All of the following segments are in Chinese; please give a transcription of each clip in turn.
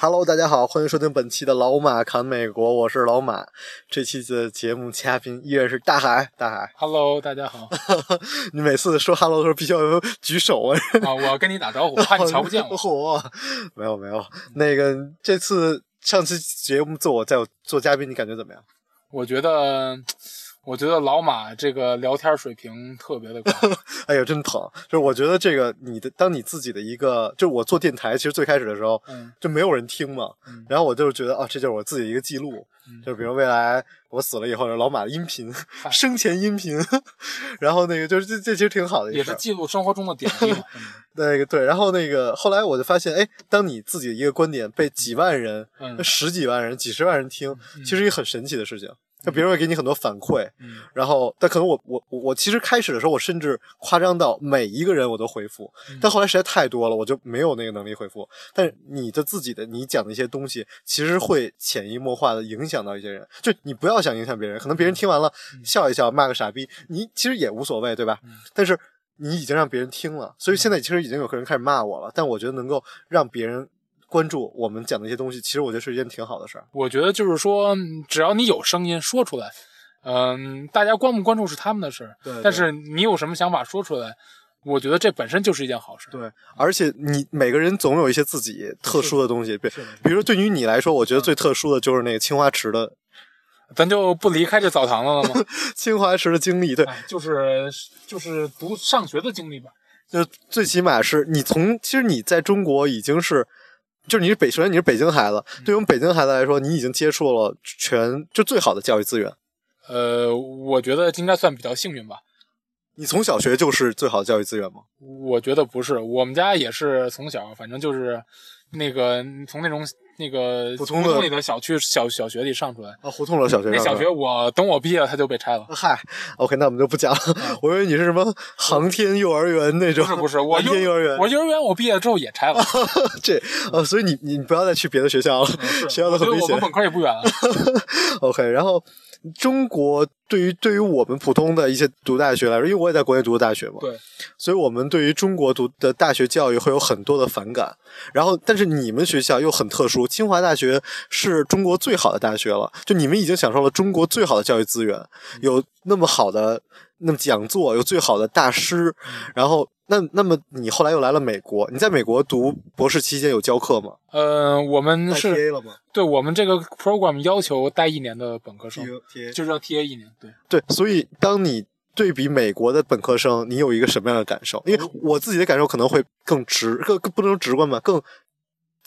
Hello，大家好，欢迎收听本期的老马侃美国，我是老马。这期的节目嘉宾依然是大海，大海。Hello，大家好 你每次说 Hello 的时候必须要有 举手啊。啊！我要跟你打招呼，怕你瞧不见我。嚯，没有没有，那个这次上期节目做我在我做嘉宾，你感觉怎么样？我觉得，我觉得老马这个聊天水平特别的高。哎呀，真疼！就是我觉得这个你的，当你自己的一个，就是我做电台，其实最开始的时候嗯就没有人听嘛，嗯然后我就是觉得啊，这就是我自己的一个记录，嗯就比如未来我死了以后，老马的音频，生前音频，然后那个就是这这其实挺好的也是。记录生活中的点滴嘛。嗯那个对，然后那个后来我就发现，哎，当你自己的一个观点被几万人、嗯十几万人、几十万人听，其实一个很神奇的事情。就别人会给你很多反馈，嗯然后但可能我我我我其实开始的时候，我甚至夸张到每一个人我都回复，嗯但后来实在太多了，我就没有那个能力回复。但是你的自己的你讲的一些东西，其实会潜移默化的影响到一些人。就你不要想影响别人，可能别人听完了、嗯笑一笑，骂个傻逼，你其实也无所谓，对吧？但是你已经让别人听了，所以现在其实已经有个人开始骂我了。但我觉得能够让别人关注我们讲的一些东西，其实我觉得是一件挺好的事儿。我觉得就是说，嗯只要你有声音说出来，嗯，大家关不关注是他们的事儿。对对但是你有什么想法说出来，我觉得这本身就是一件好事。对，而且你每个人总有一些自己特殊的东西，比比如说对于你来说，我觉得最特殊的就是那个青花池的咱就不离开这澡堂子了吗？清华池的经历，对，哎，就是就是读上学的经历吧。就最起码是你从其实你在中国已经是。就是你是北，首先你是北京孩子，对于我们北京孩子来说，你已经接触了全就最好的教育资源。呃，我觉得应该算比较幸运吧。你从小学就是最好的教育资源吗？我觉得不是，我们家也是从小，反正就是那个从那种那个普通的里的小区小小学里上出来。啊，胡同的小学那小学我等我毕业了，它就被拆了。嗨，OK，那我们就不讲了。我以为你是什么航天幼儿园那种，不是不是，我航天幼儿园，我幼儿园我毕业之后也拆了。这呃，所以你你不要再去别的学校了，学校都很危险我们。本科也不远了。OK，然后中国对于对于我们普通的一些读大学来说，因为我也在国内读的大学嘛，对，所以我们对于中国读的大学教育会有很多的反感。然后，但是你们学校又很特殊，清华大学是中国最好的大学了，就你们已经享受了中国最好的教育资源，有那么好的那么讲座，有最好的大师，然后。那那么你后来又来了美国，你在美国读博士期间有教课吗？呃，我们是 TA 了吗对我们这个 program 要求待一年的本科生，？TA 就是要 TA 一年。对，对，所以当你对比美国的本科生，你有一个什么样的感受？因为我自己的感受可能会更直，更更不能说直观吧，更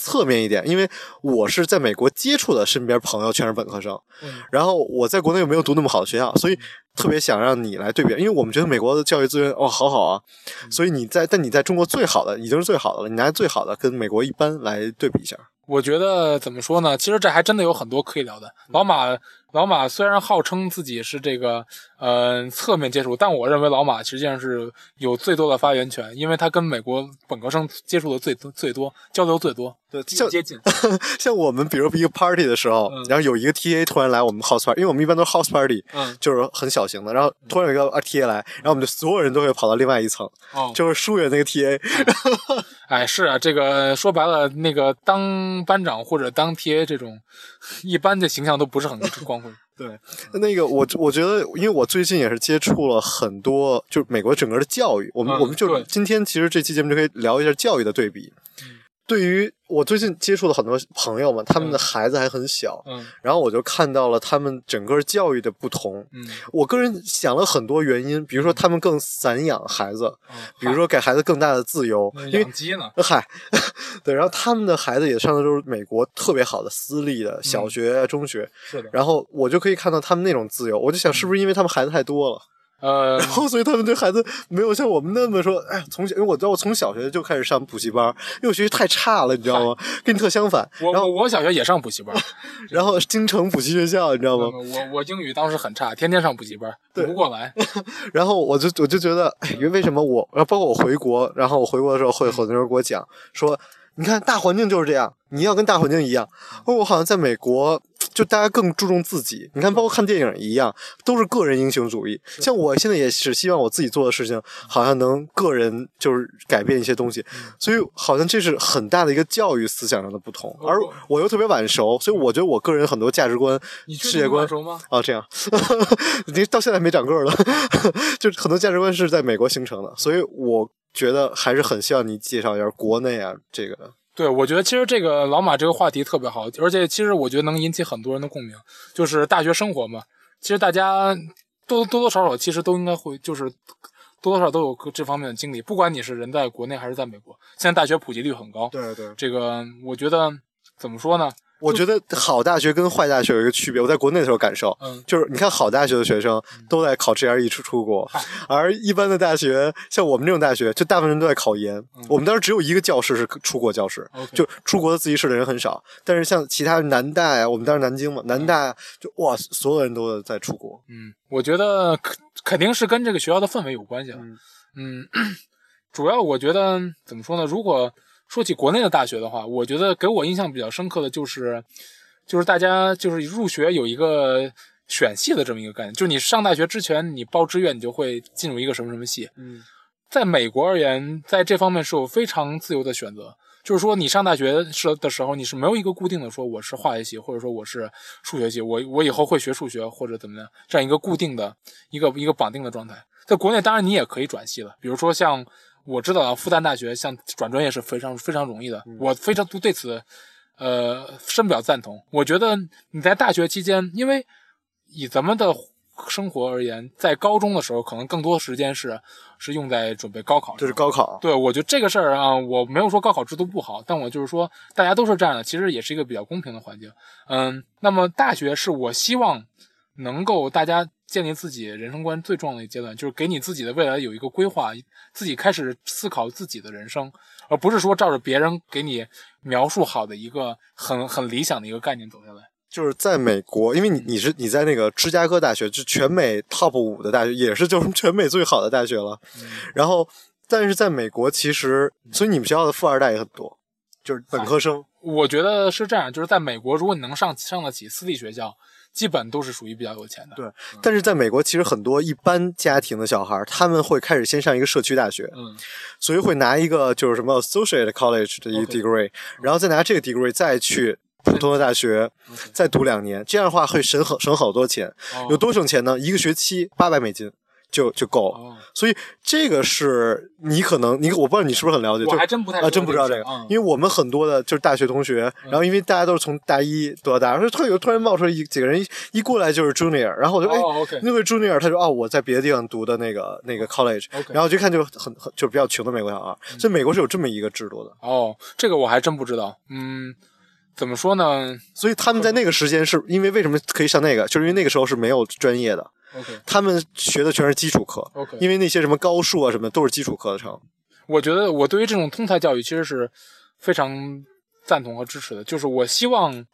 侧面一点。因为我是在美国接触的，身边朋友全是本科生，嗯然后我在国内又没有读那么好的学校，所以特别想让你来对比，因为我们觉得美国的教育资源哦好好啊，所以你在但你在中国最好的已经是最好的了，你拿最好的跟美国一般来对比一下。我觉得怎么说呢？其实这还真的有很多可以聊的。老马，老马虽然号称自己是这个呃侧面接触，但我认为老马实际上是有最多的发言权，因为他跟美国本科生接触的最多、最多，交流最多，对，像最接近。像我们比如一个 party 的时候，嗯然后有一个 TA 突然来我们 house party，因为我们一般都是 house party，嗯，就是很小型的，然后突然有一个 TA 来，然后我们就所有人都会跑到另外一层，哦，就是疏远那个 TA。哎，是啊，这个说白了，那个当班长或者当 TA 这种，一般的形象都不是很光辉。对，那个我我觉得，因为我最近也是接触了很多，就是美国整个的教育，我们、嗯我们就今天其实这期节目就可以聊一下教育的对比。对于我最近接触的很多朋友们，他们的孩子还很小，嗯然后我就看到了他们整个教育的不同。嗯，我个人想了很多原因，比如说他们更散养孩子，比如说给孩子更大的自由，那因为养鸡呢？嗨，对，然后他们的孩子也上的都是美国特别好的私立的小学、中学，是的。然后我就可以看到他们那种自由，我就想是不是因为他们孩子太多了？呃，然后所以他们对孩子没有像我们那么说，哎，从小因为我知道我从小学就开始上补习班，因为我学习太差了，你知道吗？跟你特相反。我然后我我小学也上补习班，然后京城补习学校，你知道吗？我我英语当时很差，天天上补习班，补不过来。然后我就我就觉得，哎，因为为什么我，然后包括我回国，然后我回国的时候会很多人给我讲说，你看大环境就是这样，你要跟大环境一样。我好像在美国，就大家更注重自己。你看，包括看电影一样，都是个人英雄主义。像我现在也是希望我自己做的事情，好像能个人就是改变一些东西。所以好像这是很大的一个教育思想上的不同。而我又特别晚熟，所以我觉得我个人很多价值观、世界观？啊，这样，你到现在没长个儿了，就很多价值观是在美国形成的，所以我觉得还是很希望你介绍一下国内啊这个的。对，我觉得其实这个老马这个话题特别好，而且其实我觉得能引起很多人的共鸣，就是大学生活嘛。其实大家多多多少少其实都应该会，就是多多少少都有这方面的经历，不管你是人在国内还是在美国，现在大学普及率很高。对对，这个我觉得怎么说呢？我觉得好大学跟坏大学有一个区别，我在国内的时候感受，嗯，就是你看好大学的学生都在考 GRE 出出国，而一般的大学，像我们这种大学，就大部分人都在考研。我们当时只有一个教室是出国教室就出国的自习室的人很少。但是像其他南大呀，我们当时南京嘛，南大就哇，所有人都在出国。嗯，我觉得肯肯定是跟这个学校的氛围有关系了。嗯，主要我觉得怎么说呢？如果说起国内的大学的话，我觉得给我印象比较深刻的就是，就是大家就是入学有一个选系的这么一个概念，就是你上大学之前你报志愿，你就会进入一个什么什么系。嗯，在美国而言，在这方面是有非常自由的选择。就是说，你上大学是的时候，你是没有一个固定的说我是化学系，或者说我是数学系，我我以后会学数学或者怎么样，这样一个固定的一个一个绑定的状态。在国内，当然你也可以转系了，比如说像我知道啊复旦大学，像转专业是非常非常容易的，我非常对此呃深表赞同。我觉得你在大学期间，因为以咱们的生活而言，在高中的时候，可能更多时间是是用在准备高考上，这是高考。对，我觉得这个事儿啊，我没有说高考制度不好，但我就是说大家都是这样的，其实也是一个比较公平的环境。嗯，那么大学是我希望能够大家建立自己人生观最重要的一个阶段，就是给你自己的未来有一个规划，自己开始思考自己的人生，而不是说照着别人给你描述好的一个很很理想的一个概念走下来。就是在美国，因为你你是你在那个芝加哥大学，就全美 top 五的大学，也是就是全美最好的大学了。然后，但是在美国，其实所以你们学校的富二代也很多，就是本科生。我觉得是这样，就是在美国，如果你能上上得起私立学校，基本都是属于比较有钱的。对但是在美国，其实很多一般家庭的小孩，他们会开始先上一个社区大学，嗯，所以会拿一个就是什么 associate college 的一个 degree，然后再拿这个 degree 再去普通的大学再读两年，这样的话会省很省好多钱。哦。有多省钱呢？一个学期八百美金就就够了。哦，所以这个是你可能你我不知道你是不是很了解，就我还真不太啊，真不知道这个，嗯。因为我们很多的就是大学同学，然后因为大家都是从大一读到大二，说突然有突然冒出来一几个人一一过来就是 junior，然后我就哎。那位 junior，他说哦，我在别的地方读的那个那个 college，然后就看就很很就比较穷的美国小孩，所以美国是有这么一个制度的，哦，这个我还真不知道。嗯，怎么说呢所以他们在那个时间是因为为什么可以上那个，就是因为那个时候是没有专业的，？OK 他们学的全是基础课，OK，因为那些什么高数啊什么都是基础课程。我觉得我对于这种通才教育其实是非常赞同和支持的。就是我希望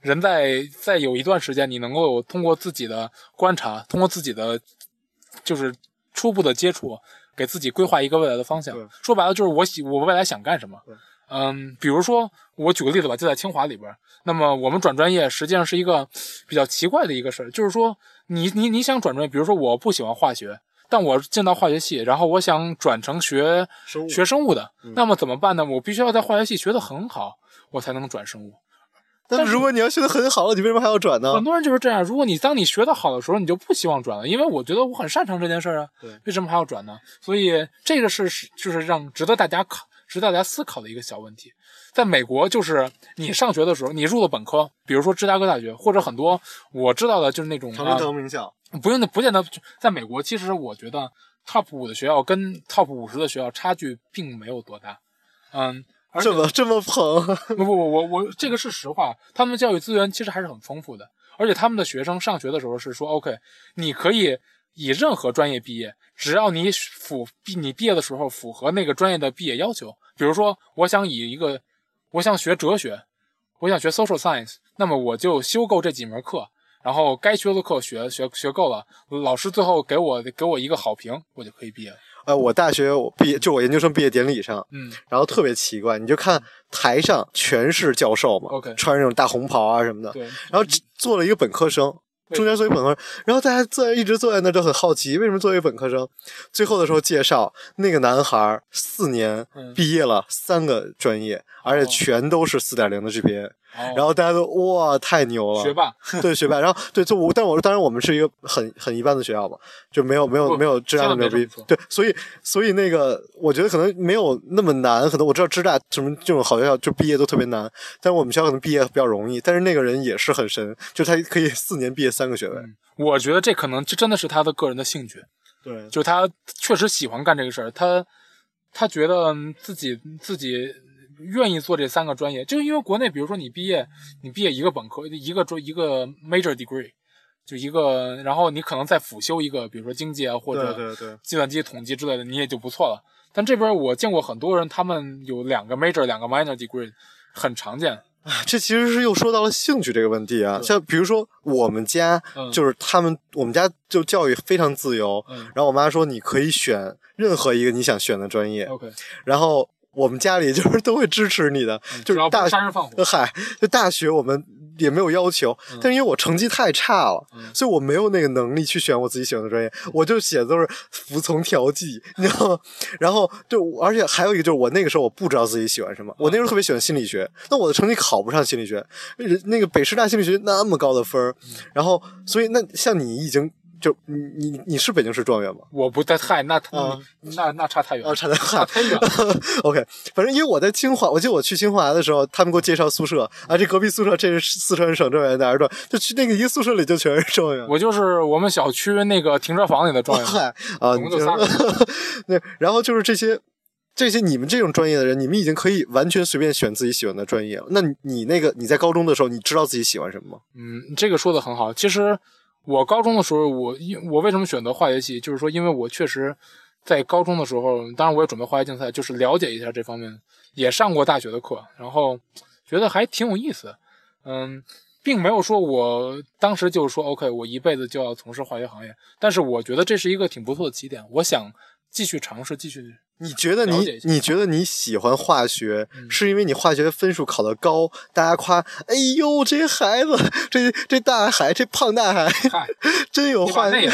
人在在有一段时间，你能够通过自己的观察，通过自己的就是初步的接触，给自己规划一个未来的方向。说白了就是我喜我未来想干什么对。嗯，比如说我举个例子吧，就在清华里边儿，那么我们转专业实际上是一个比较奇怪的一个事儿，就是说你你你想转专业，比如说我不喜欢化学，但我进到化学系，然后我想转成学生物学生物的，嗯那么怎么办呢？我必须要在化学系学得很好，我才能转生物。但是如果你要学得很好了，你为什么还要转呢很？多人就是这样，如果你当你学得好的时候，你就不希望转了，因为我觉得我很擅长这件事儿啊对，为什么还要转呢？所以这个是是就是让值得大家考、值得大家思考的一个小问题。在美国，就是你上学的时候，你入了本科，比如说芝加哥大学，或者很多我知道的就是那种常春啊藤名校，不用的，不见得。在美国，其实我觉得 top 五的学校跟 top 五十的学校差距并没有多大。嗯，而且这么这么捧，不不不，我我这个是实话，他们的教育资源其实还是很丰富的，而且他们的学生上学的时候是说，OK，你可以以任何专业毕业，只要你符毕你毕业的时候符合那个专业的毕业要求，比如说我想以一个我想学哲学，我想学 social science，那么我就修够这几门课，然后该学的课学学学够了，老师最后给我给我一个好评，我就可以毕业了。呃，我大学我毕业就我研究生毕业典礼上，嗯，然后特别奇怪，你就看台上全是教授嘛 OK 穿着那种大红袍啊什么的，对，然后只坐了一个本科生，对中间作为本科生，然后大家坐在一直坐在那儿都很好奇，为什么作为本科生？最后的时候介绍那个男孩四年嗯毕业了三个专业，而且全都是四点零的 GPA，、然然后大家都哇太牛了，哦学霸，对学霸，然后对，就我，但我当然我们是一个很很一般的学校嘛，就没有没有没有这样的牛逼对，所以所以那个我觉得可能没有那么难，可能我知道芝大什么这种好学校就毕业都特别难，但是我们学校可能毕业比较容易，但是那个人也是很神，就他可以四年毕业三个学位，嗯我觉得这可能这真的是他的个人的兴趣，对，就他确实喜欢干这个事儿，他他觉得自己自己愿意做这三个专业，就因为国内，比如说你毕业，你毕业一个本科，一个专一个 major degree，就一个，然后你可能再辅修一个，比如说经济啊或者计算机统计之类的，你也就不错了。但这边我见过很多人，他们有两个 major，两个 minor degree，很常见。这其实是又说到了兴趣这个问题啊，像比如说我们家嗯就是他们，我们家就教育非常自由，嗯然后我妈说你可以选任何一个你想选的专业，OK，然后我们家里就是都会支持你的，就是大杀人放火。呃，嗨，就大学我们也没有要求，但是因为我成绩太差了，嗯。所以我没有那个能力去选我自己喜欢的专业，我就写的都是服从调剂，你知道吗？然后就而且还有一个就是我那个时候我不知道自己喜欢什么，我那时候特别喜欢心理学，那我的成绩考不上心理学，人那个北师大心理学那么高的分儿，然后所以那像你已经就你你你是北京市状元吗？我不太太那啊那那差太远差太远了。OK，反正因为我在清华，我记得我去清华的时候，他们给我介绍宿舍啊，这隔壁宿舍这是四川省状元哪儿状，就去那个一个宿舍里就全是状元。我就是我们小区那个停车房里的状元。嗨啊，总共就你仨人 那然后就是这些这些你们这种专业的人，你们已经可以完全随便选自己喜欢的专业了。那你你那个你在高中的时候，你知道自己喜欢什么吗？嗯，这个说的很好。其实我高中的时候，我因我为什么选择化学系，就是说，因为我确实在高中的时候，当然我也准备化学竞赛，就是了解一下这方面，也上过大学的课，然后觉得还挺有意思。嗯，并没有说我当时就是说 OK，我一辈子就要从事化学行业，但是我觉得这是一个挺不错的起点，我想继续尝试，继续。你觉得你你觉得你喜欢化学，嗯。是因为你化学分数考得高，大家夸，哎呦这孩子，这这大海，这胖大海，真有化你把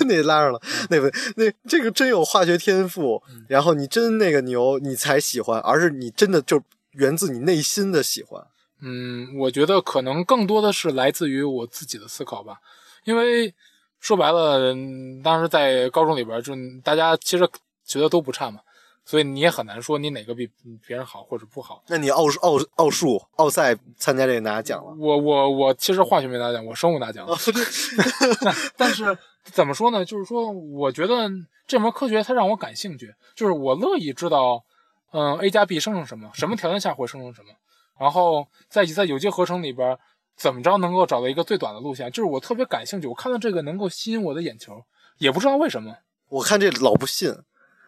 那 那拉上了，那不那这个真有化学天赋，嗯。然后你真那个牛，你才喜欢，而是你真的就源自你内心的喜欢。嗯，我觉得可能更多的是来自于我自己的思考吧，因为说白了，嗯当时在高中里边，就大家其实学的都不差嘛，所以你也很难说你哪个比别人好或者不好。那你奥数奥奥数奥赛参加这个拿奖了？我我我其实化学没拿奖，我生物拿奖了。但是怎么说呢？就是说，我觉得这门科学它让我感兴趣，就是我乐意知道，嗯，A 加 B 生成什么，什么条件下会生成什么，然后在在有机合成里边怎么着能够找到一个最短的路线，就是我特别感兴趣。我看到这个能够吸引我的眼球，也不知道为什么。我看这老不信，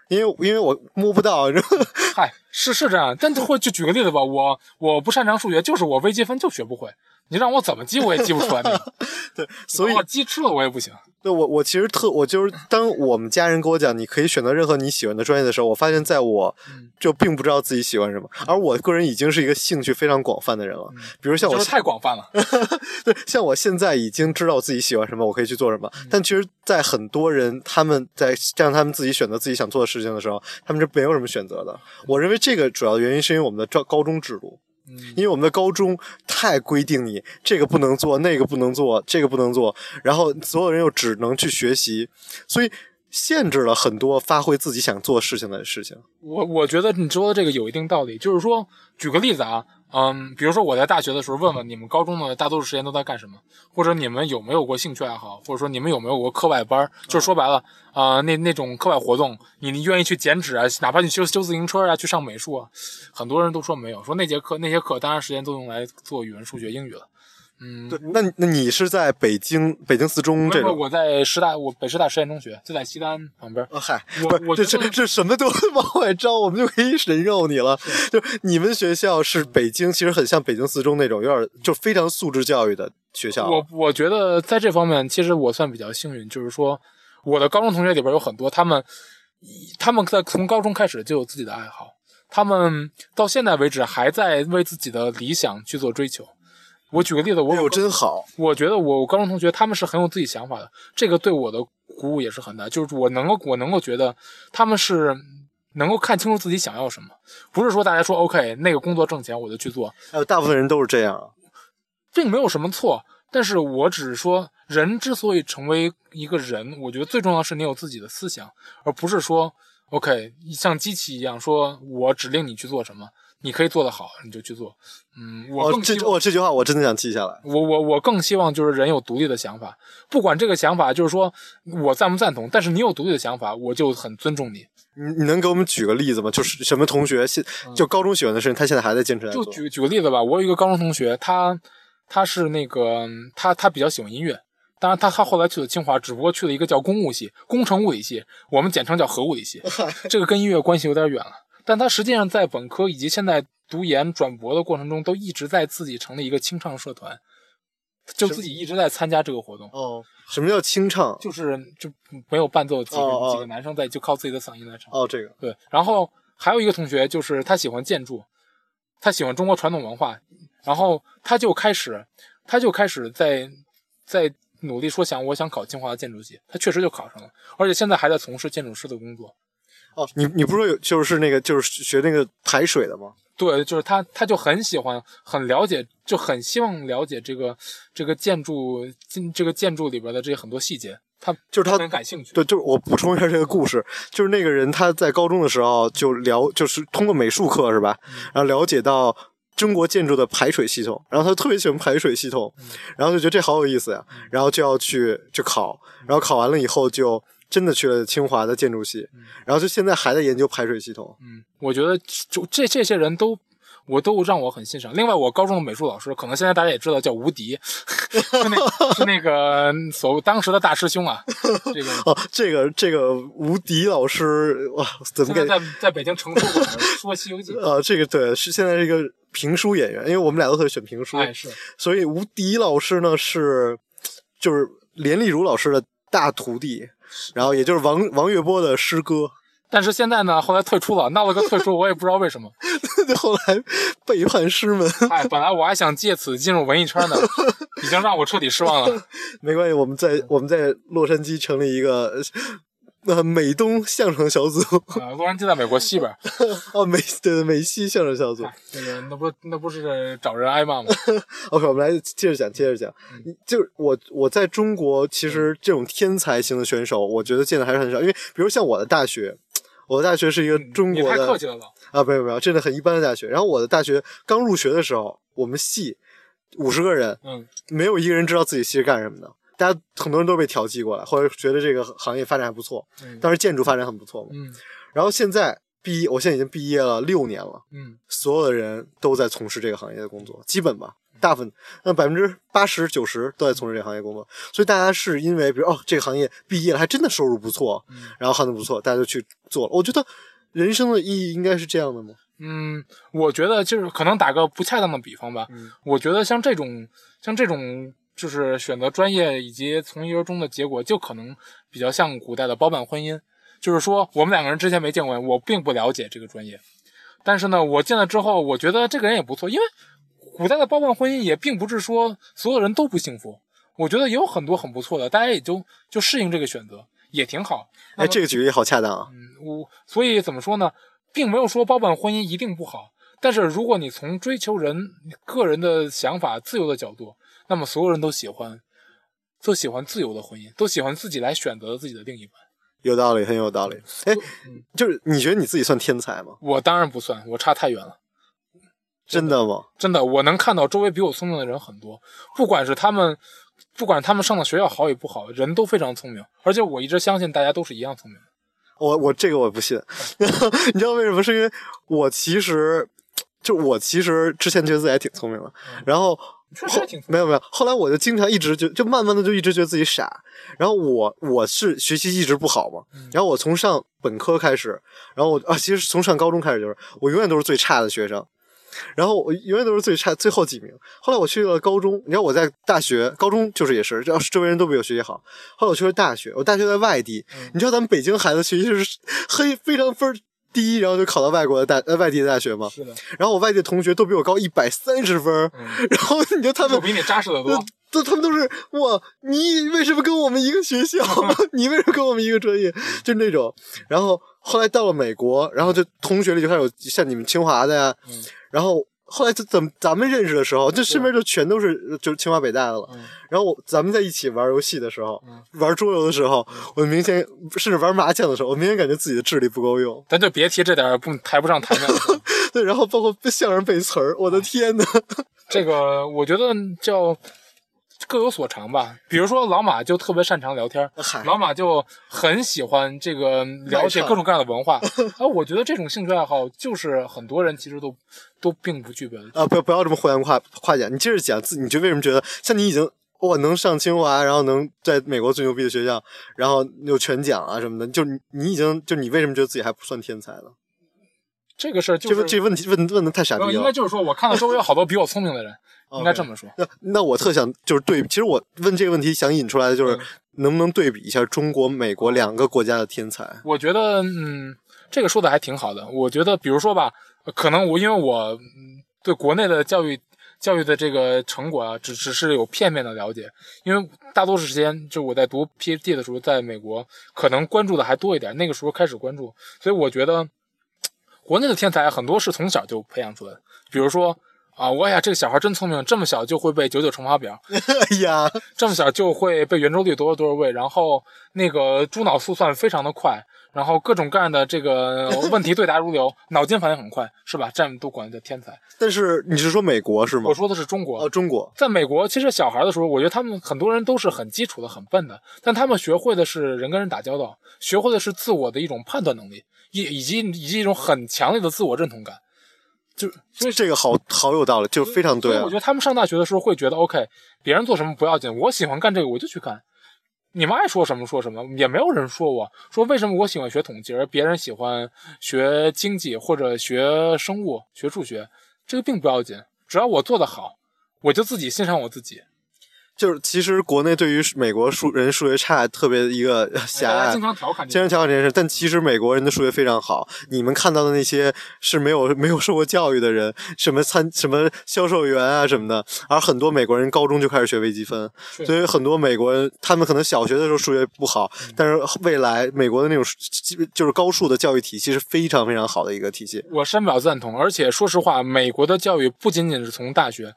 因为因为我摸不到，然后嗨，是是这样，但会就举个例子吧，我我不擅长数学，就是我微积分就学不会，你让我怎么记我也记不出来那个，对，所以我记吃了我也不行。对我，我其实特，我就是当我们家人跟我讲你可以选择任何你喜欢的专业的时候，我发现在我嗯就并不知道自己喜欢什么，而我个人已经是一个兴趣非常广泛的人了。比如像我就是太广泛了。对，像我现在已经知道自己喜欢什么，我可以去做什么。但其实，在很多人他们在让他们自己选择自己想做的事情的时候，他们是没有什么选择的。我认为这个主要的原因是因为我们的高高中制度。因为我们的高中太规定你这个不能做，那个不能做，这个不能做，然后所有人又只能去学习，所以限制了很多发挥自己想做事情的事情。我我觉得你说的这个有一定道理，就是说，举个例子啊，嗯，比如说我在大学的时候问问你们高中的大多数时间都在干什么，或者你们有没有过兴趣爱好，或者说你们有没有过课外班儿，就是说白了，啊、那那种课外活动，你你愿意去剪纸啊，哪怕你修修自行车啊，去上美术啊，很多人都说没有，说那节课那些课当然时间都用来做语文、数学、英语了。嗯，对，那那你是在北京北京四中这种？不是我在师大，我北师大实验中学就在西单旁边。啊嗨，我我，这这这什么都 往外招，我们就可以人肉你了。就你们学校是北京，其实很像北京四中那种，有点就非常素质教育的学校。我我觉得在这方面，其实我算比较幸运，就是说我的高中同学里边有很多，他们他们在从高中开始就有自己的爱好，他们到现在为止还在为自己的理想去做追求。我举个例子，我有真好！我觉得我高中同学他们是很有自己想法的，这个对我的鼓舞也是很大。就是我能够我能够觉得他们是能够看清楚自己想要什么，不是说大家说 OK 那个工作挣钱我就去做，还有大部分人都是这样。啊并没有什么错。但是我只是说，人之所以成为一个人，我觉得最重要的是你有自己的思想，而不是说 OK 像机器一样说我指令你去做什么，你可以做得好你就去做。嗯，我这哦这句话我真的想记下来。我我我更希望就是人有独立的想法，不管这个想法就是说我赞不赞同，但是你有独立的想法，我就很尊重你。你你能给我们举个例子吗？就是什么同学现就高中喜欢的事情，他现在还在坚持在做。就举举个例子吧，我有一个高中同学，他他是那个他他比较喜欢音乐，当然他他后来去了清华，只不过去了一个叫工物系，工程物理系，我们简称叫核物理系，这个跟音乐关系有点远了。但他实际上在本科以及现在读研转博的过程中，都一直在自己成立一个清唱社团，就自己一直在参加这个活动。哦，什么叫清唱？就是就没有伴奏，几个、几个男生在就靠自己的嗓音来唱。哦，这个对，然后还有一个同学就是他喜欢建筑，他喜欢中国传统文化，然后他就开始他就开始在在努力说想我想考清华的建筑系，他确实就考上了，而且现在还在从事建筑师的工作。哦，你你不是说有就是那个就是学那个排水的吗？对，就是他，他就很喜欢，很了解，就很希望了解这个这个建筑，建这个建筑里边的这些很多细节，他就是他很感兴趣。对，就是我补充一下这个故事，就是那个人他在高中的时候就了，就是通过美术课是吧，然后了解到中国建筑的排水系统，然后他特别喜欢排水系统，然后就觉得这好有意思呀，然后就要去去考，然后考完了以后就真的去了清华的建筑系，然后就现在还在研究排水系统。嗯，我觉得就这这些人都，我都让我很欣赏。另外，我高中的美术老师，可能现在大家也知道叫吴迪，是那是那个所谓当时的大师兄啊。这个哦，这个这个吴迪老师哇，怎么给在在在北京成书馆说《西游记》。啊，这个对是现在这个评书演员，因为我们俩都特别选评书，哎，是所以吴迪老师呢是就是连丽如老师的大徒弟，然后也就是王王月波的师哥，但是现在呢，后来退出了，闹了个退出，我也不知道为什么。后来背叛师门。哎，本来我还想借此进入文艺圈呢，已经让我彻底失望了。没关系，我们在我们在洛杉矶成立一个呃美东相声小组，啊，洛杉矶在美国西边，哦美对对美西相声小组。那个那不那不是找人挨骂吗？OK，我们来接着讲，接着讲。就是我我在中国，其实这种天才型的选手，我觉得见的还是很少。因为比如像我的大学，我的大学是一个中国的太客气了，老。啊，没有没有，真的很一般的大学。然后我的大学刚入学的时候，我们系五十个人，嗯，没有一个人知道自己系是干什么的。大家很多人都被调剂过来，或者觉得这个行业发展还不错。嗯当时建筑发展很不错嘛。嗯然后现在毕业，我现在已经毕业了六年了，嗯所有的人都在从事这个行业的工作，基本吧，大部分那百分之八十九十都在从事这个行业工作。所以大家是因为比如哦，这个行业毕业了，还真的收入不错，嗯然后行情不错，大家就去做了。我觉得人生的意义应该是这样的吗？嗯，我觉得就是可能打个不恰当的比方吧，嗯我觉得像这种像这种就是选择专业以及从一而终的结果，就可能比较像古代的包办婚姻，就是说我们两个人之前没见过，我并不了解这个专业，但是呢，我见了之后，我觉得这个人也不错，因为古代的包办婚姻也并不是说所有人都不幸福，我觉得也有很多很不错的，大家也就就适应这个选择，也挺好。那哎，这个举例好恰当啊！嗯，我所以怎么说呢，并没有说包办婚姻一定不好，但是如果你从追求人个人的想法、自由的角度，那么所有人都喜欢，都喜欢自由的婚姻，都喜欢自己来选择自己的另一半。有道理，很有道理。哎，嗯就是你觉得你自己算天才吗？我当然不算，我差太远了。真的吗？真的，我能看到周围比我聪明的人很多，不管是他们，不管他们上的学校好与不好，人都非常聪明，而且我一直相信大家都是一样聪明的。我我这个我不信，你知道为什么？是因为我其实就我其实之前觉得自己还挺聪明的，然后确实挺没有没有，后来我就经常一直就就慢慢的就一直觉得自己傻，然后我我是学习一直不好嘛，嗯然后我从上本科开始，然后我啊其实从上高中开始就是我永远都是最差的学生，然后我永远都是最差最后几名。后来我去了高中，你知道我在大学、高中就是也是，要是周围人都比我学习好。后来我去了大学，我大学在外地，嗯你知道咱们北京孩子学习是黑非常分儿低，然后就考到外国的大呃外地的大学嘛。是的，然后我外地的同学都比我高一百三十分，嗯，然后你就他们就比你扎实的多呃。都他们都是哇，你为什么跟我们一个学校？你为什么跟我们一个专业？就是那种。然后后来到了美国，然后就同学里就开始有像你们清华的呀，嗯然后后来就怎么咱们认识的时候，就身边就全都是就是清华北大的了。嗯然后我咱们在一起玩游戏的时候，嗯玩桌游的时候，我明显甚至玩麻将的时候，我明显感觉自己的智力不够用。咱就别提这点不抬不上台面了。对，然后包括相声背词儿，我的天呐！这个我觉得叫各有所长吧。比如说老马就特别擅长聊天儿，老马就很喜欢这个了解各种各样的文化。啊，我觉得这种兴趣爱好就是很多人其实都都并不具备的。啊，不要不要这么互相夸夸奖。你接着讲自，你就为什么觉得像你已经哇能上清华，然后能在美国最牛逼的学校，然后又全奖啊什么的，就你你已经就你为什么觉得自己还不算天才呢？这个事儿就是这问这问题问问的太傻逼了。呃应该就是说我看到周围有好多比我聪明的人，应该这么说。那那我特想就是对，其实我问这个问题想引出来的就是嗯能不能对比一下中国、美国两个国家的天才？我觉得，嗯，这个说的还挺好的。我觉得，比如说吧，呃可能我因为我嗯对国内的教育教育的这个成果啊，只只是有片面的了解，因为大多数时间就我在读 PhD 的时候，在美国可能关注的还多一点，那个时候开始关注，所以我觉得国内的天才很多是从小就培养出来的，比如说。啊，我呀，这个小孩真聪明，这么小就会背九九乘法表，哎呀，这么小就会背圆周率多少多少位，然后那个猪脑速算非常的快，然后各种各样的这个问题对答如流，脑筋反应很快，是吧？这样都管叫天才。但是你是说美国是吗我？说的是中国哦，，中国在美国，其实小孩的时候，我觉得他们很多人都是很基础的、很笨的，但他们学会的是人跟人打交道，学会的是自我的一种判断能力，以以及以及一种很强烈的自我认同感。就所以这个好好有道理，就非常对啊所以我觉。得他们上大学的时候会觉得，OK，别人做什么不要紧，我喜欢干这个我就去干。你们爱说什么说什么，也没有人说我说为什么我喜欢学统计，而别人喜欢学经济或者学生物、学数学，这个并不要紧，只要我做得好，我就自己欣赏我自己。就是其实国内对于美国数人数学差特别一个狭隘经，常调侃这经常，调侃这件事，但其实美国人的数学非常好。你们看到的那些是没有没有受过教育的人，什么参什么销售员啊什么的，而很多美国人高中就开始学微积分，所以很多美国人他们可能小学的时候数学不好，但是未来美国的那种就是高数的教育体系是非常非常好的一个体系。我深表赞同。而且说实话，美国的教育不仅仅是从大学，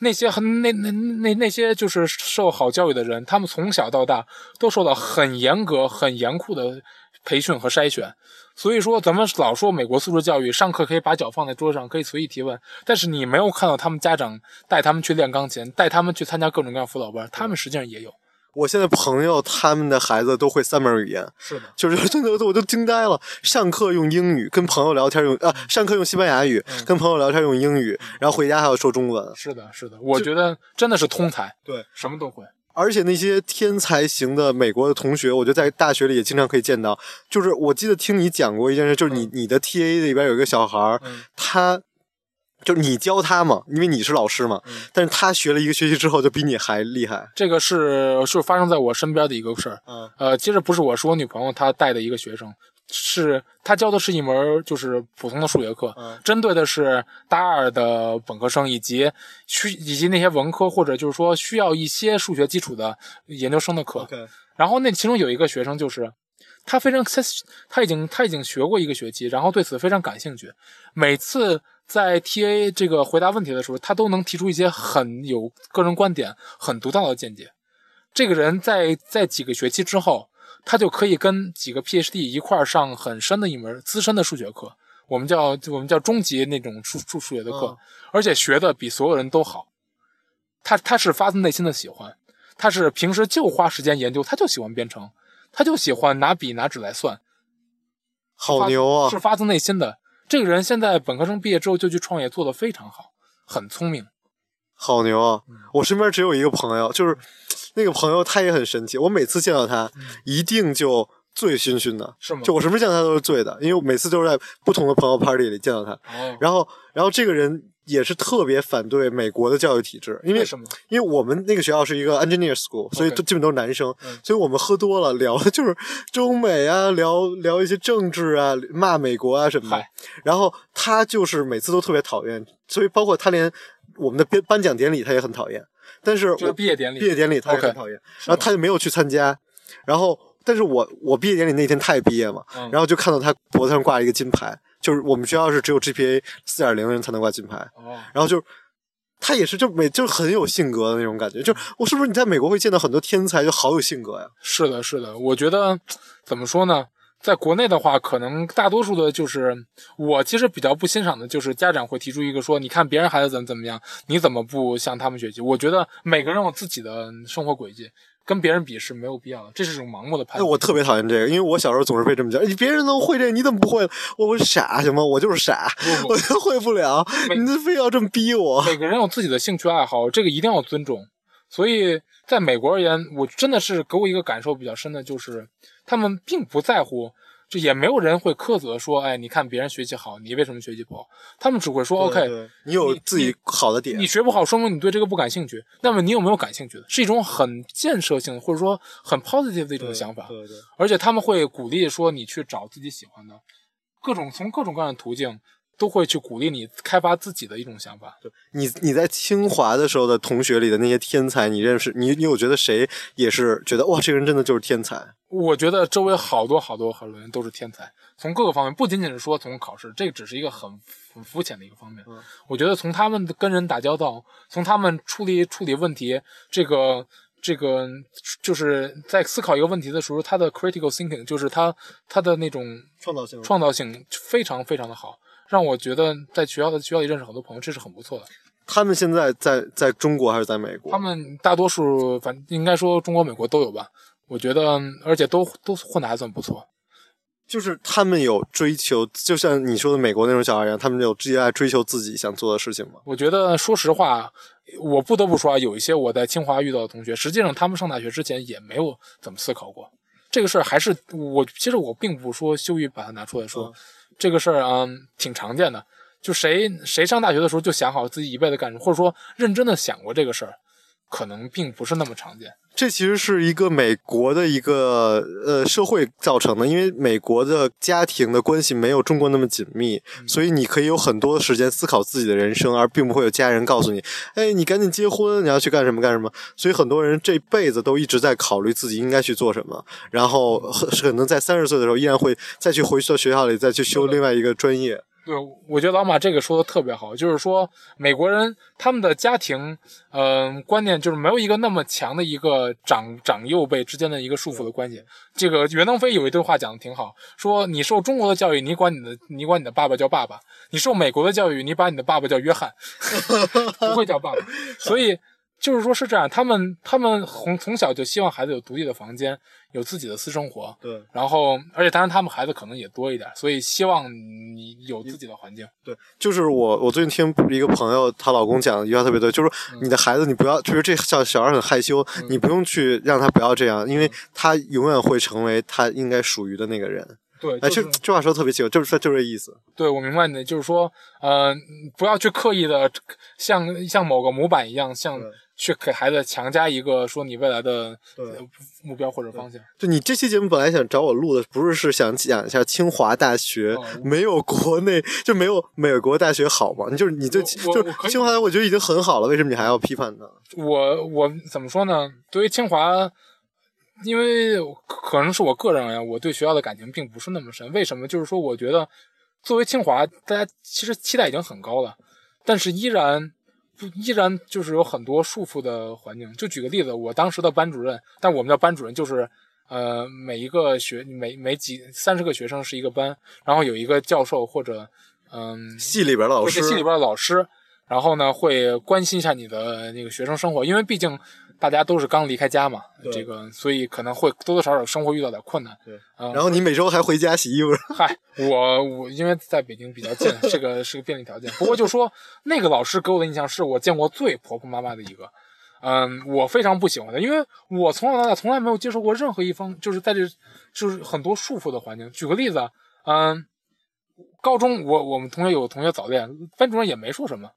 那些很那那那那些就是受好教育的人，他们从小到大都受到很严格、很严酷的培训和筛选。所以说，咱们老说美国素质教育，上课可以把脚放在桌上，可以随意提问，但是你没有看到他们家长带他们去练钢琴，带他们去参加各种各样辅导班，他们实际上也有。我现在朋友他们的孩子都会三门语言，是的，就是真的我都惊呆了。上课用英语，跟朋友聊天用啊，上课用西班牙语，跟朋友聊天用英语，然后回家还要说中文。是的，是的，我觉得真的是通才，对，什么都会。而且那些天才型的美国的同学，我觉得在大学里也经常可以见到。就是我记得听你讲过一件事，就是你你的 TA 里边有一个小孩儿，嗯他就是你教他嘛，因为你是老师嘛，嗯但是他学了一个学期之后就比你还厉害。这个是是发生在我身边的一个事儿。嗯呃，其实不是我，是我女朋友她带的一个学生，是她教的是一门就是普通的数学课，嗯针对的是大二的本科生以及需以及那些文科或者就是说需要一些数学基础的研究生的课。然后那其中有一个学生就是。他非常他他已经他已经学过一个学期，然后对此非常感兴趣。每次在 TA 这个回答问题的时候，他都能提出一些很有个人观点、很独到的见解。这个人在在几个学期之后，他就可以跟几个 PhD 一块儿上很深的一门资深的数学课，我们叫我们叫中级那种数数数学的课，嗯而且学的比所有人都好。他他是发自内心的喜欢，他是平时就花时间研究，他就喜欢编程，他就喜欢拿笔拿纸来算，好牛啊是！发自内心的。这个人现在本科生毕业之后就去创业，做得非常好，很聪明。好牛啊！嗯我身边只有一个朋友，就是那个朋友，他也很神奇。我每次见到他，一定就醉醺醺的，嗯是吗就我什么时候见到他都是醉的，因为我每次都是在不同的朋友 party 里见到他。哦，然后，然后这个人也是特别反对美国的教育体制，因为为什么？因为我们那个学校是一个 engineer school，所以都基本都是男生，嗯所以我们喝多了聊的 就是中美啊，聊聊一些政治啊，骂美国啊什么的嗨。然后他就是每次都特别讨厌，所以包括他连我们的颁颁奖典礼他也很讨厌。但是毕业典礼，毕业典礼他也很讨厌，然后他就没有去参加。然后，但是我我毕业典礼那天他也毕业嘛，嗯然后就看到他脖子上挂了一个金牌，就是我们学校是只有 GPA 四点零的人才能挂金牌。哦，然后就他也是就每就是很有性格的那种感觉，就我是不是你在美国会见到很多天才，就好有性格呀？是的，是的，我觉得怎么说呢？在国内的话，可能大多数的就是我其实比较不欣赏的，就是家长会提出一个说，你看别人孩子怎么怎么样，你怎么不向他们学习？我觉得每个人有自己的生活轨迹，跟别人比是没有必要的，这是一种盲目的判断。哎，我特别讨厌这个，因为我小时候总是被这么讲，你别人都会这个，你怎么不会？我我傻行吗？我就是傻，不不 我就会不了，你这非要这么逼我。每个人有自己的兴趣爱好，这个一定要尊重。所以，在美国而言，我真的是给我一个感受比较深的，就是他们并不在乎，就也没有人会苛责说，哎，你看别人学习好，你为什么学习不好？他们只会说，OK，你有自己好的点你，学不好，说明你对这个不感兴趣。那么你有没有感兴趣的？是一种很建设性或者说很 positive 的一种想法。对对，而且他们会鼓励说你去找自己喜欢的，各种从各种各样的途径都会去鼓励你开发自己的一种想法。你你在清华的时候的同学里的那些天才，你认识你你有觉得谁也是觉得哇，这个人真的就是天才？我觉得周围好多好多好多人都是天才，从各个方面，不仅仅是说从考试，这个只是一个很很肤浅的一个方面。嗯我觉得从他们跟人打交道，从他们处理处理问题，这个这个就是在思考一个问题的时候，他的 critical thinking 就是他他的那种创造性创造性非常非常的好，让我觉得在学校的学校里认识很多朋友，这是很不错的。他们现在在在中国还是在美国？他们大多数反应该说中国、美国都有吧。我觉得，而且都都混的还算不错。就是他们有追求，就像你说的美国那种小孩一样，他们有直接爱追求自己想做的事情吗？我觉得，说实话，我不得不说啊，有一些我在清华遇到的同学，实际上他们上大学之前也没有怎么思考过这个事儿。还是我其实我并不说羞于把它拿出来说，嗯这个事儿嗯挺常见的。就谁谁上大学的时候就想好自己一辈子干什么，或者说认真的想过这个事儿，可能并不是那么常见。这其实是一个美国的一个呃社会造成的，因为美国的家庭的关系没有中国那么紧密，所以你可以有很多的时间思考自己的人生，而并不会有家人告诉你，哎，你赶紧结婚，你要去干什么干什么。所以很多人这辈子都一直在考虑自己应该去做什么，然后很可能在三十岁的时候依然会再去回到学校里再去修另外一个专业。对，我觉得老马这个说的特别好，就是说美国人他们的家庭，嗯、观念就是没有一个那么强的一个长长幼辈之间的一个束缚的关系。这个袁腾飞有一段话讲的挺好，说你受中国的教育，你管你的你管你的爸爸叫爸爸；你受美国的教育，你把你的爸爸叫约翰，不会叫爸爸。所以就是说是这样，他们他们从从小就希望孩子有独立的房间，有自己的私生活。对然后，而且当然他们孩子可能也多一点，所以希望你有自己的环境。对，就是我，我最近听一个朋友，她老公讲的一句话特别对，就是说你的孩子，你不要，就是这小小孩很害羞，你不用去让他不要这样，因为他永远会成为他应该属于的那个人。对，哎，就是这这话说的特别清楚，就是说就这意思。对我明白你的，就是说，呃，不要去刻意的像像某个模板一样，像去给孩子强加一个说你未来的目标或者方向。就你这期节目本来想找我录的，不是是想讲一下清华大学、哦没有国内就没有美国大学好吗？你就是你就就清华，我觉得已经很好了，为什么你还要批判呢？我我怎么说呢？对于清华，因为可能是我个人而言，我对学校的感情并不是那么深。为什么？就是说，我觉得作为清华，大家其实期待已经很高了，但是依然不依然就是有很多束缚的环境。就举个例子，我当时的班主任，但我们的班主任就是。呃，每一个学每每几三十个学生是一个班，然后有一个教授或者嗯系里边的老师，系里边的老师，然后呢会关心一下你的那个学生生活，因为毕竟大家都是刚离开家嘛，这个所以可能会多多少少生活遇到点困难。对，嗯，然后你每周还回家洗衣服，嗨，我我因为在北京比较近，这个是个便利条件。不过就说那个老师给我的印象是我见过最婆婆妈妈的一个，嗯，我非常不喜欢的，因为我从小到大从来没有接受过任何一方就是在这就是很多束缚的环境。举个例子啊，嗯，高中我我们同学有同学早恋，班主任也没说什么。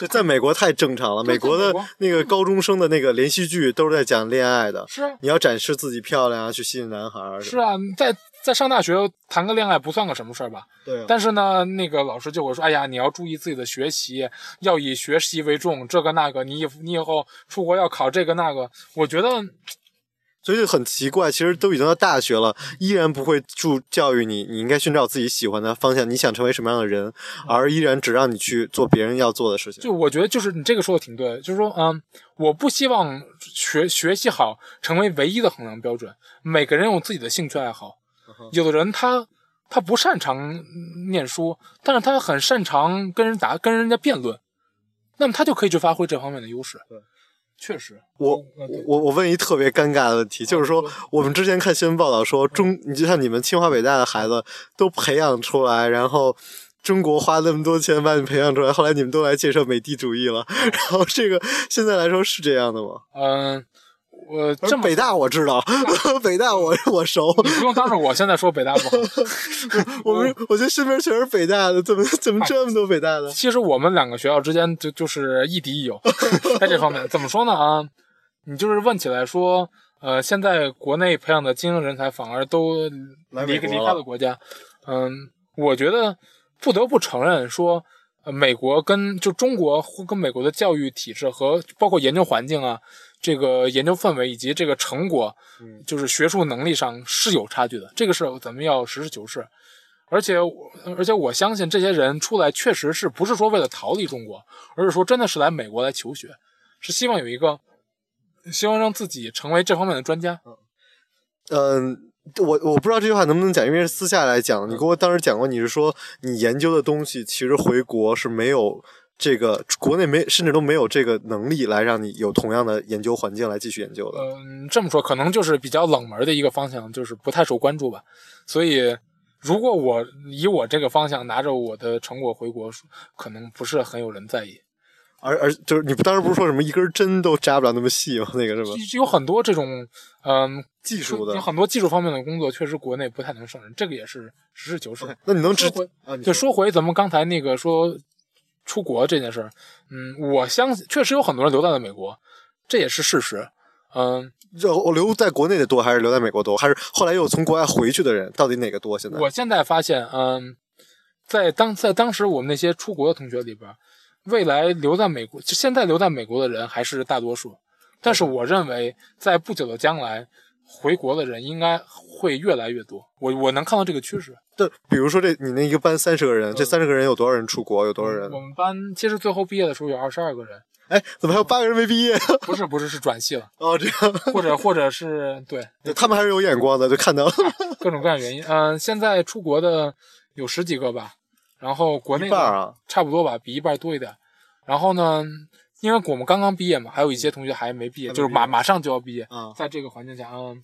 这在美国太正常了。美国的那个高中生的那个连续剧都是在讲恋爱的，是啊，你要展示自己漂亮啊，去吸引男孩儿。是啊，在在上大学谈个恋爱不算个什么事儿吧？对啊，但是呢，那个老师就会说：“哎呀，你要注意自己的学习，要以学习为重，这个那个，你以你以后出国要考这个那个。”我觉得所以就很奇怪，其实都已经到大学了，依然不会注教育你，你应该寻找自己喜欢的方向，你想成为什么样的人，而依然只让你去做别人要做的事情。就我觉得就是你这个说的挺对，就是说，嗯，我不希望学学习好成为唯一的衡量标准。每个人有自己的兴趣爱好，有的人他他不擅长念书，但是他很擅长跟人打跟人家辩论，那么他就可以去发挥这方面的优势。对，确实，我我。我问一特别尴尬的问题，就是说，我们之前看新闻报道说，中你就像你们清华北大的孩子都培养出来，然后中国花那么多钱把你培养出来，后来你们都来建设美帝主义了，然后这个现在来说是这样的吗？嗯，我这么北大我知道，北大我我熟，你不用当着我现在说北大不好。我们我觉得身边全是北大的，怎么怎么这么多北大的？其实我们两个学校之间就就是亦敌亦友，在这方面怎么说呢啊？你就是问起来说，呃，现在国内培养的精英人才反而都离离开了国家，嗯，我觉得不得不承认说，呃，美国跟就中国或跟美国的教育体制和包括研究环境啊，这个研究氛围以及这个成果，嗯就是学术能力上是有差距的，这个是咱们要实事求是。而且我，而且我相信这些人出来确实是不是说为了逃离中国，而是说真的是来美国来求学，是希望有一个，希望让自己成为这方面的专家。嗯，我我不知道这句话能不能讲，因为是私下来讲。你跟我当时讲过，你是说你研究的东西其实回国是没有这个国内没甚至都没有这个能力来让你有同样的研究环境来继续研究的。嗯，这么说可能就是比较冷门的一个方向，就是不太受关注吧。所以，如果我以我这个方向拿着我的成果回国，可能不是很有人在意。而而就是你当时不是说什么一根针都扎不了那么细吗？那个是吧？有很多这种，嗯，技术的有。很多技术方面的工作，确实国内不太能胜任，这个也是实事求是。那你能直说回啊？你就说回咱们刚才那个说出国这件事儿，嗯，我相信确实有很多人留在了美国，这也是事实。嗯，就我留在国内的多，还是留在美国多，还是后来又从国外回去的人，到底哪个多？现在我现在发现，嗯，在当在当时我们那些出国的同学里边，未来留在美国，就现在留在美国的人还是大多数，但是我认为在不久的将来，回国的人应该会越来越多。我我能看到这个趋势。对，比如说这你那一个班三十个人，这三十个人有多少人出国？有多少人？我们班其实最后毕业的时候有二十二个人，哎，怎么还有八个人没毕业？不是不是是转系了，哦，这样，或者或者是对 他们还是有眼光的，就看到了 各种各样原因。嗯、现在出国的有十几个吧，然后国内的一半啊。差不多吧，比一半多一点。然后呢，因为我们刚刚毕业嘛，还有一些同学还没毕业，就是马马上就要毕业。啊，在这个环境下，嗯，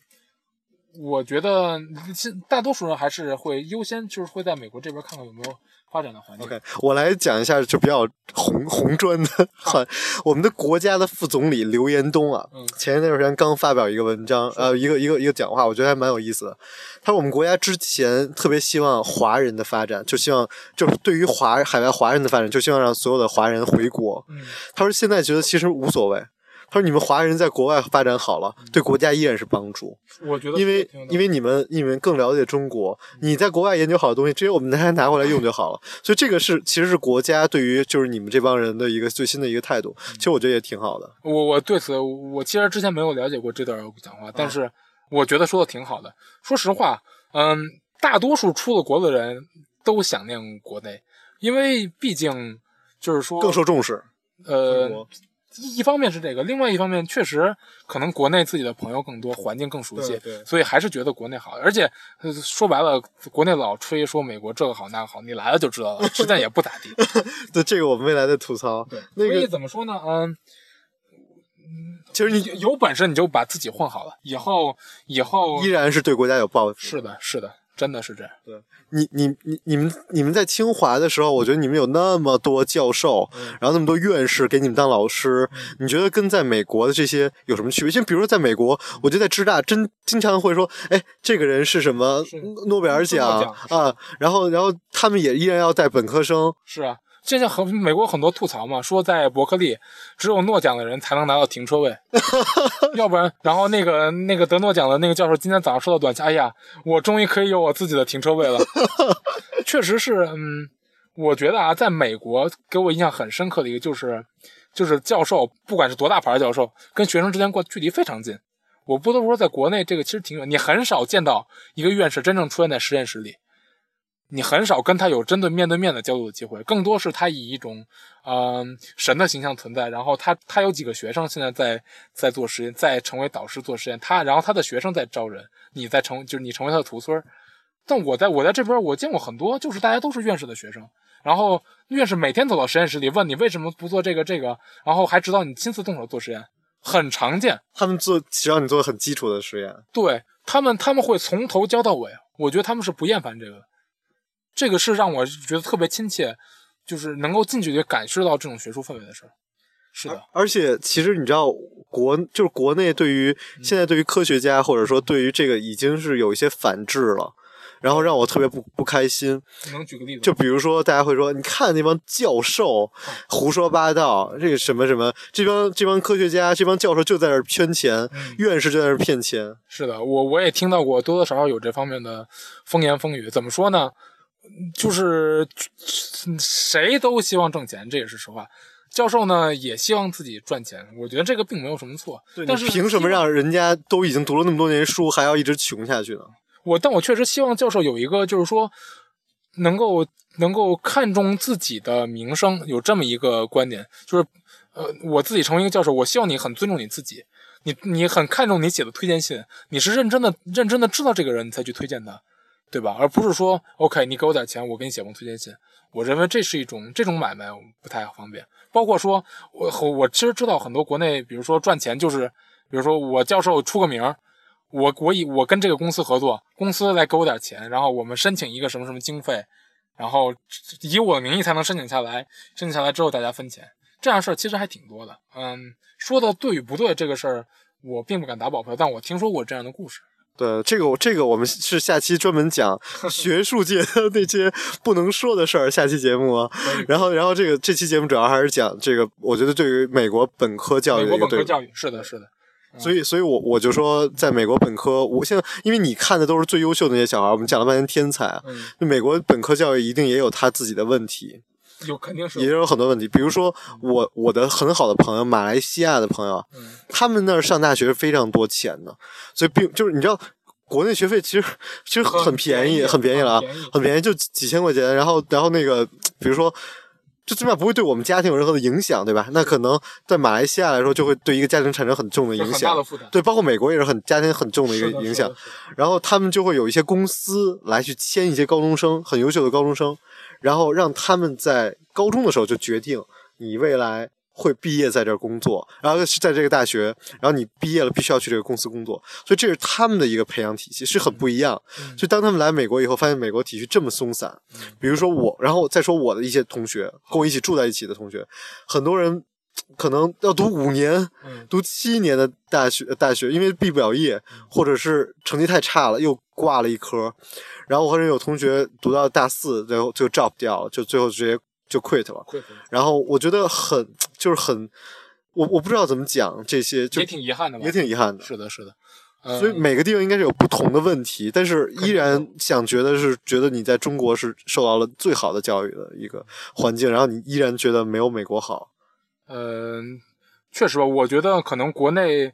我觉得现大多数人还是会优先，就是会在美国这边看看有没有发展的环境。OK，我来讲一下就比较红红砖的话，我们的国家的副总理刘延东啊，嗯前一段时间刚发表一个文章，呃，一个一个一个讲话，我觉得还蛮有意思的。他说我们国家之前特别希望华人的发展，就希望就是对于华海外华人的发展，就希望让所有的华人回国。嗯，他说现在觉得其实无所谓。他说你们华人在国外发展好了，对国家依然是帮助。我觉得因为因为你们你们更了解中国，你在国外研究好的东西，直接我们拿拿回来用就好了。所以这个是其实是国家对于就是你们这帮人的一个最新的一个态度，其实我觉得也挺好的。我我对此我其实之前没有了解过这段讲话，但是我觉得说的挺好的。说实话，嗯，大多数出了国的人都想念国内，因为毕竟就是说更受重视。呃一一方面是这个，另外一方面确实可能国内自己的朋友更多，环境更熟悉对对，所以还是觉得国内好。而且呃说白了，国内老吹说美国这个好那个好，你来了就知道了，实在也不咋地。对这个我们未来的吐槽。那所以个怎么说呢？嗯，其实你有本事你就把自己混好了，以后以后依然是对国家有抱负。是的，是的，真的是这样。对你你你你们你们在清华的时候，我觉得你们有那么多教授，然后那么多院士给你们当老师，你觉得跟在美国的这些有什么区别？就比如说在美国，我觉得在芝大真经常会说，哎，这个人是什么诺贝尔奖啊？然后然后他们也依然要带本科生，是啊，现在很美国很多吐槽嘛，说在伯克利只有诺奖的人才能拿到停车位，要不然，然后那个那个得诺奖的那个教授今天早上收到短信，哎呀，我终于可以有我自己的停车位了。确实是，嗯，我觉得啊，在美国给我印象很深刻的一个就是，就是教授不管是多大牌的教授，跟学生之间过距离非常近。我不得不说，在国内这个其实挺远，你很少见到一个院士真正出现在实验室里。你很少跟他有针对面对面的交流的机会，更多是他以一种嗯、神的形象存在，然后他他有几个学生现在在在做实验，在成为导师做实验，他然后他的学生在招人，你在成就是你成为他的徒孙。但我在我在这边我见过很多，就是大家都是院士的学生，然后院士每天走到实验室里问你为什么不做这个这个，然后还指导你亲自动手做实验，很常见。他们做只要你做很基础的实验，对他们，他们会从头教到尾。我觉得他们是不厌烦这个，这个是让我觉得特别亲切，就是能够近距离感受到这种学术氛围的事儿。是的，而且其实你知道，国就是国内对于嗯现在对于科学家或者说对于这个已经是有一些反制了，然后让我特别不不开心。能举个例子？就比如说，大家会说，你看那帮教授胡说八道，这个什么什么，这帮这帮科学家、这帮教授就在那儿圈钱，嗯院士就在那儿骗钱。是的，我我也听到过多多少少有这方面的风言风语。怎么说呢？就是嗯谁都希望挣钱，这也是实话。教授呢也希望自己赚钱，我觉得这个并没有什么错。对，但是凭什么让人家都已经读了那么多年书，还要一直穷下去呢？我但我确实希望教授有一个，就是说能够能够看重自己的名声，有这么一个观点，就是呃，我自己成为一个教授，我希望你很尊重你自己，你你很看重你写的推荐信，你是认真的认真的知道这个人，你才去推荐他，对吧？而不是说 OK，你给我点钱，我给你写封推荐信。我认为这是一种这种买卖不太方便，包括说我和我其实知道很多国内，比如说赚钱就是，比如说我教授出个名。我我以我跟这个公司合作，公司来给我点钱，然后我们申请一个什么什么经费，然后以我的名义才能申请下来，申请下来之后大家分钱，这样事儿其实还挺多的。嗯，说的对与不对这个事儿，我并不敢打保票，但我听说过这样的故事。对，这个我这个我们是下期专门讲 学术界的那些不能说的事儿，下期节目啊。然后，然后这个这期节目主要还是讲这个，我觉得对于美国本科教育美。国本科教育是的，是的，所以，所以我我就说，在美国本科，我现在因为你看的都是最优秀的那些小孩，我们讲了半天天才啊，美国本科教育一定也有他自己的问题，有肯定是也有很多问题。比如说，我我的很好的朋友，马来西亚的朋友，嗯他们那儿上大学是非常多钱的，所以并就是你知道，国内学费其实其实很很便宜，很便宜了啊很便宜，就几几千块钱。然后然后那个，比如说。就最起码不会对我们家庭有任何的影响，对吧？那可能在马来西亚来说，就会对一个家庭产生很重的影响。对，包括美国也是很家庭很重的一个影响。。然后他们就会有一些公司来去签一些高中生，很优秀的高中生，然后让他们在高中的时候就决定你未来会毕业在这儿工作，然后是在这个大学，然后你毕业了必须要去这个公司工作，所以这是他们的一个培养体系，是很不一样。所以当他们来美国以后，发现美国体系这么松散，比如说我，然后再说我的一些同学，跟我一起住在一起的同学，很多人。可能要读五年、嗯读七年的大学，大学因为毕不了业，或者是成绩太差了，又挂了一科。然后我和人有同学读到大四，最后就 drop 掉了，就最后直接就 quit 了。然后我觉得很，就是很，我我不知道怎么讲这些，就也挺遗憾的吧？也挺遗憾的。是的，是的。嗯所以每个地方应该是有不同的问题，但是依然想觉得是觉得你在中国是受到了最好的教育的一个环境，然后你依然觉得没有美国好。嗯，确实吧，我觉得可能国内，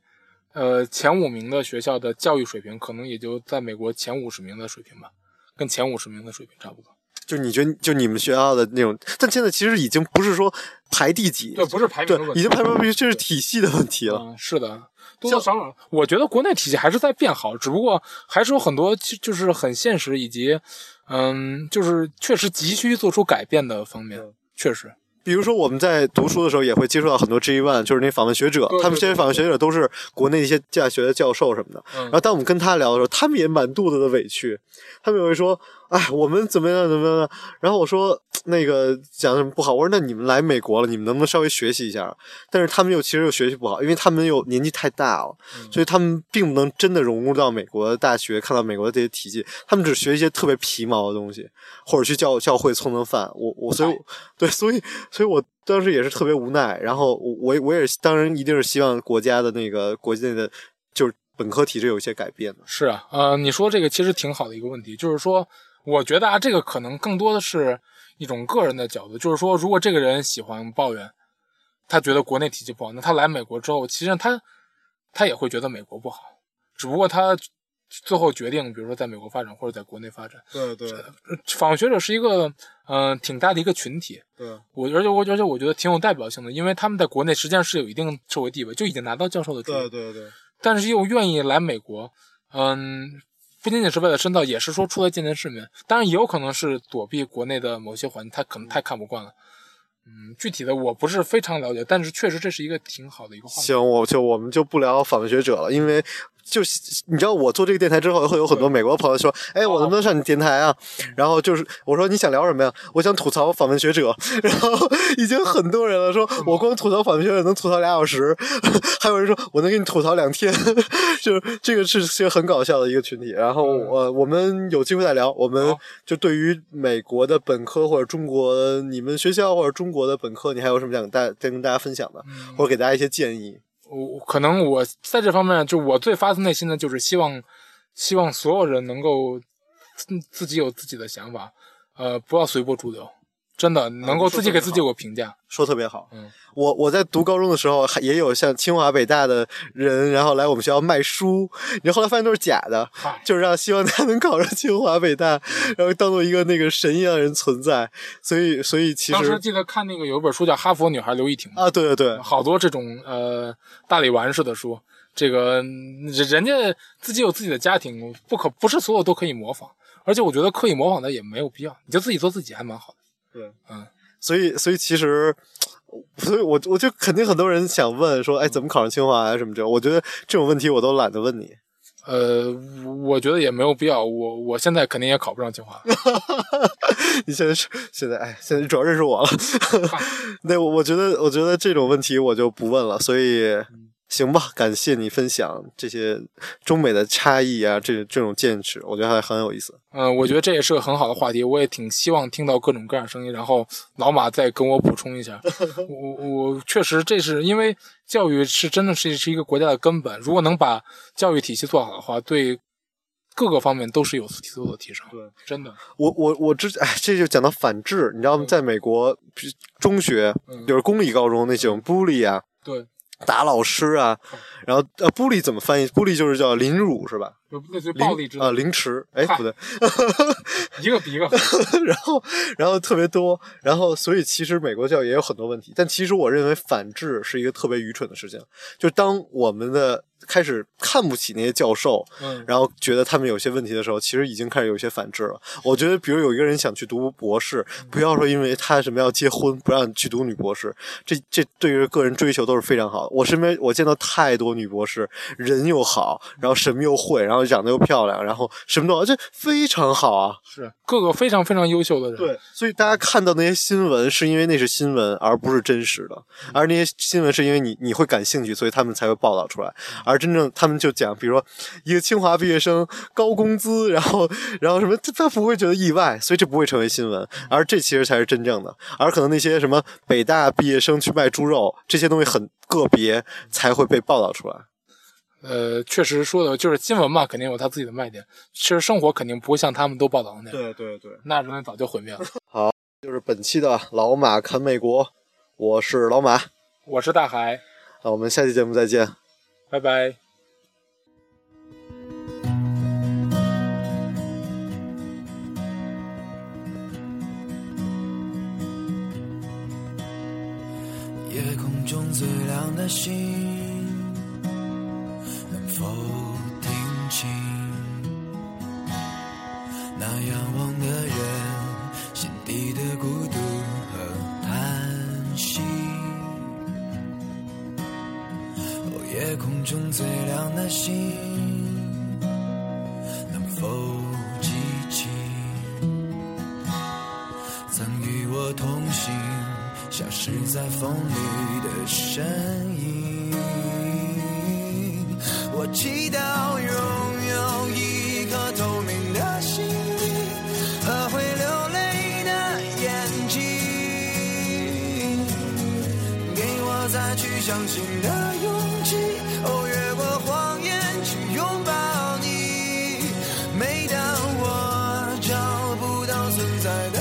呃，前五名的学校的教育水平，可能也就在美国前五十名的水平吧，跟前五十名的水平差不多。就你觉得，就你们学校的那种，但现在其实已经不是说排第几，对，不是排名对的问，题，已经排名不这是体系的问题了。嗯，是的，多多少少，我觉得国内体系还是在变好，只不过还是有很多就就是很现实以及，嗯，就是确实急需做出改变的方面，确实，比如说我们在读书的时候也会接触到很多 G One，就是那访问学者他们这些访问学者都是国内一些大学的教授什么的。嗯。然后当我们跟他聊的时候，他们也满肚子的委屈，他们也会说：“哎，我们怎么样怎么样。”然后我说：“那个讲什么不好？”我说：“那你们来美国了，你们能不能稍微学习一下？”但是他们又其实又学习不好，因为他们又年纪太大了，所以他们并不能真的融入到美国的大学，看到美国的这些体系。他们只学一些特别皮毛的东西，或者去教教会蹭蹭饭。我我所以对，所以所以我当时也是特别无奈。然后我我我也是当然一定是希望国家的那个国内的，就是本科体制有一些改变的。是啊，呃，你说这个其实挺好的一个问题，就是说，我觉得啊，这个可能更多的是一种个人的角度，就是说，如果这个人喜欢抱怨，他觉得国内体系不好，那他来美国之后，其实他他也会觉得美国不好，只不过他最后决定，比如说在美国发展或者在国内发展。对对访问学者是一个嗯、呃挺大的一个群体，对，我而且我而且我觉得挺有代表性的，因为他们在国内实际上是有一定社会地位，就已经拿到教授的职位。对对但是又愿意来美国，嗯，不仅仅是为了深造，也是说出来见见世面。当然，也有可能是躲避国内的某些环境，他可能太看不惯了。嗯，具体的我不是非常了解，但是确实这是一个挺好的一个话题。行，我就我们就不聊访问学者了，因为就是你知道，我做这个电台之后，会有很多美国朋友说：“哎，我能不能上你电台啊？”然后就是我说：“你想聊什么呀？”我想吐槽访问学者，然后已经很多人了，说我光吐槽访问学者能吐槽俩小时，还有人说我能给你吐槽两天，就是这个是是很搞笑的一个群体。然后呃，我们有机会再聊，我们就对于美国的本科或者中国你们学校或者中国的本科，你还有什么想跟大再跟大家分享的，或者给大家一些建议？我可能我在这方面，就我最发自内心的就是希望，希望所有人能够自己有自己的想法，呃，不要随波逐流，真的能够自己给自己有个评价。说特别好。嗯，我我在读高中的时候，还也有像清华北大的人，然后来我们学校卖书，然后后来发现都是假的，就是让希望他能考上清华北大，然后当做一个那个神一样的人存在。所以，所以其实当时记得看那个有一本书叫《哈佛女孩刘亦婷》啊，对对对，好多这种呃大理丸式的书，这个人家自己有自己的家庭，不可不是所有都可以模仿，而且我觉得刻意模仿的也没有必要，你就自己做自己还蛮好的。对，嗯，所以所以其实。所以我我就肯定很多人想问说，哎，怎么考上清华啊什么这种？我觉得这种问题我都懒得问你。呃，我觉得也没有必要，我我现在肯定也考不上清华。你现在是现在哎，现在主要认识我了。那，我我觉得我觉得这种问题我就不问了。所以行吧，感谢你分享这些中美的差异啊，这这种见识，我觉得还很有意思。嗯、我觉得这也是个很好的话题，我也挺希望听到各种各样的声音，然后老马再跟我补充一下。我我确实这是因为教育是真的是是一个国家的根本，如果能把教育体系做好的话，对各个方面都是有有所提升。对，真的。我我我之哎，这就讲到反制，你知道吗？在美国中学嗯就是公立高中那种 bully 啊，对，打老师啊，然后呃 bully 怎么翻译？bully 就是叫凌辱是吧？就类似于暴力之啊，的，凌迟，哎，不对，一个比一个狠。然后，然后特别多，然后，所以其实美国教育也有很多问题，但其实我认为反制是一个特别愚蠢的事情。就当我们的开始看不起那些教授，嗯，然后觉得他们有些问题的时候，其实已经开始有些反制了。我觉得，比如有一个人想去读博士，不要说因为他什么要结婚，不让你去读女博士，这这对于个人追求都是非常好的。我身边我见到太多女博士，人又好，然后什么又会，然后长得又漂亮，然后什么都好，这非常好啊。是各个非常非常优秀的人。对，所以大家看到那些新闻，是因为那是新闻，而不是真实的。而那些新闻是因为你你会感兴趣，所以他们才会报道出来。而真正他们就讲，比如说一个清华毕业生高工资，然后然后什么，他他不会觉得意外，所以这不会成为新闻。而这其实才是真正的。而可能那些什么北大毕业生去卖猪肉，这些东西很个别才会被报道出来。呃，确实说的就是新闻嘛，肯定有它自己的卖点。其实生活肯定不会像他们都报道的那样，对对对，那人类早就毁灭了。好就是本期的老马侃美国，我是老马，我是大海，那我们下期节目再见。拜拜。夜空中最亮的星，能能否听清那仰望的人心底的孤独和叹息？哦，夜空中最亮的星，能否记起曾与我同行、消失在风里的身影？祈祷拥有一颗透明的心灵和会流泪的眼睛。给我再去相信的勇气，哦，越过谎言去拥抱你。每当我找不到存在的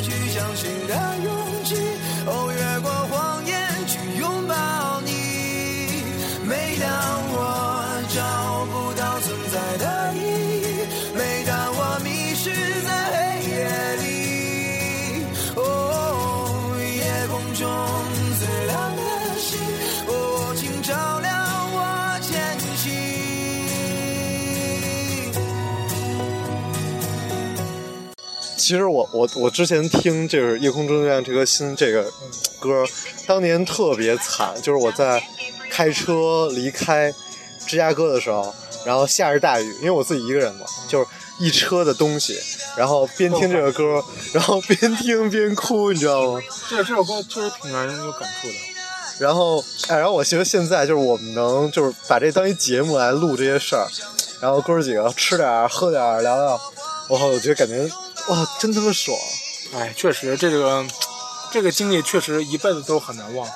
去相信的其实我我我之前听就是《夜空中最亮这颗星》这个歌，当年特别惨，就是我在开车离开芝加哥的时候，然后下着大雨，因为我自己一个人嘛，就是一车的东西，然后边听这个歌，然后边听边哭，你知道吗？这这首歌确实挺让人有感触的。然后，哎，然后我觉得现在就是我们能就是把这当一节目来录这些事儿，然后哥儿几个吃点儿喝点儿聊聊，我靠，我觉得感觉哇，真他妈爽！哎，确实这个这个经历确实一辈子都很难忘。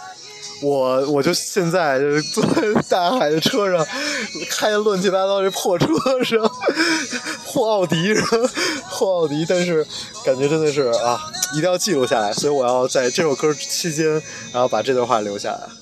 我我就现在就是 坐在大海的车上，开的乱七八糟这破车上，破奥迪上，破奥迪，但是感觉真的是啊，一定要记录下来，所以我要在这首歌期间，然后把这段话留下来。